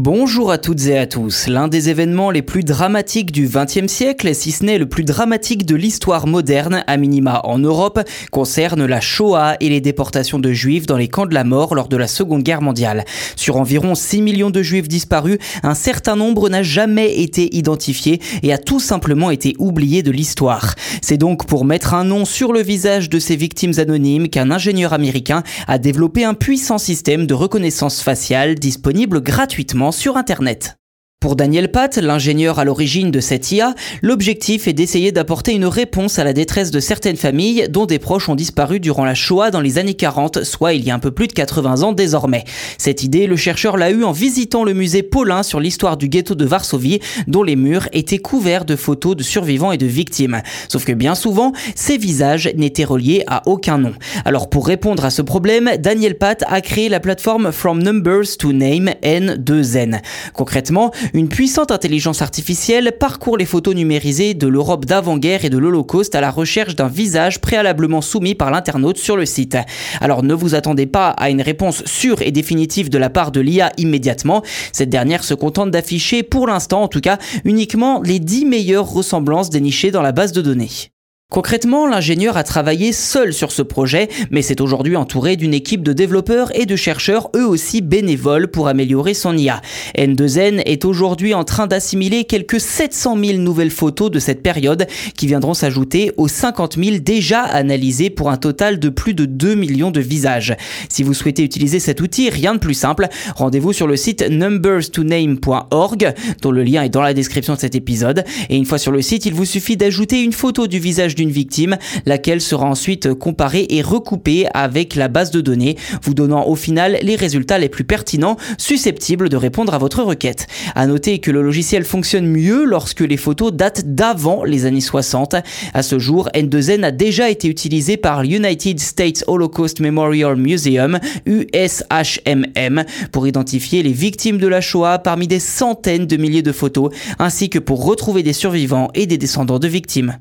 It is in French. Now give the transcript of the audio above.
Bonjour à toutes et à tous. L'un des événements les plus dramatiques du XXe siècle, si ce n'est le plus dramatique de l'histoire moderne, à minima en Europe, concerne la Shoah et les déportations de juifs dans les camps de la mort lors de la Seconde Guerre mondiale. Sur environ 6 millions de juifs disparus, un certain nombre n'a jamais été identifié et a tout simplement été oublié de l'histoire. C'est donc pour mettre un nom sur le visage de ces victimes anonymes qu'un ingénieur américain a développé un puissant système de reconnaissance faciale disponible gratuitement sur Internet. Pour Daniel Pat, l'ingénieur à l'origine de cette IA, l'objectif est d'essayer d'apporter une réponse à la détresse de certaines familles dont des proches ont disparu durant la Shoah dans les années 40, soit il y a un peu plus de 80 ans désormais. Cette idée, le chercheur l'a eue en visitant le musée Paulin sur l'histoire du ghetto de Varsovie, dont les murs étaient couverts de photos de survivants et de victimes. Sauf que bien souvent, ces visages n'étaient reliés à aucun nom. Alors pour répondre à ce problème, Daniel Pat a créé la plateforme From Numbers to Name N2N. Concrètement, une puissante intelligence artificielle parcourt les photos numérisées de l'Europe d'avant-guerre et de l'Holocauste à la recherche d'un visage préalablement soumis par l'internaute sur le site. Alors ne vous attendez pas à une réponse sûre et définitive de la part de l'IA immédiatement. Cette dernière se contente d'afficher, pour l'instant en tout cas, uniquement les 10 meilleures ressemblances dénichées dans la base de données. Concrètement, l'ingénieur a travaillé seul sur ce projet, mais s'est aujourd'hui entouré d'une équipe de développeurs et de chercheurs, eux aussi bénévoles, pour améliorer son IA. N2N est aujourd'hui en train d'assimiler quelques 700 000 nouvelles photos de cette période, qui viendront s'ajouter aux 50 000 déjà analysées pour un total de plus de 2 millions de visages. Si vous souhaitez utiliser cet outil, rien de plus simple, rendez-vous sur le site numberstoname.org, dont le lien est dans la description de cet épisode, et une fois sur le site, il vous suffit d'ajouter une photo du visage d'une victime, laquelle sera ensuite comparée et recoupée avec la base de données, vous donnant au final les résultats les plus pertinents susceptibles de répondre à votre requête. À noter que le logiciel fonctionne mieux lorsque les photos datent d'avant les années 60. À ce jour, N2N a déjà été utilisé par l'United States Holocaust Memorial Museum, USHMM, pour identifier les victimes de la Shoah parmi des centaines de milliers de photos, ainsi que pour retrouver des survivants et des descendants de victimes.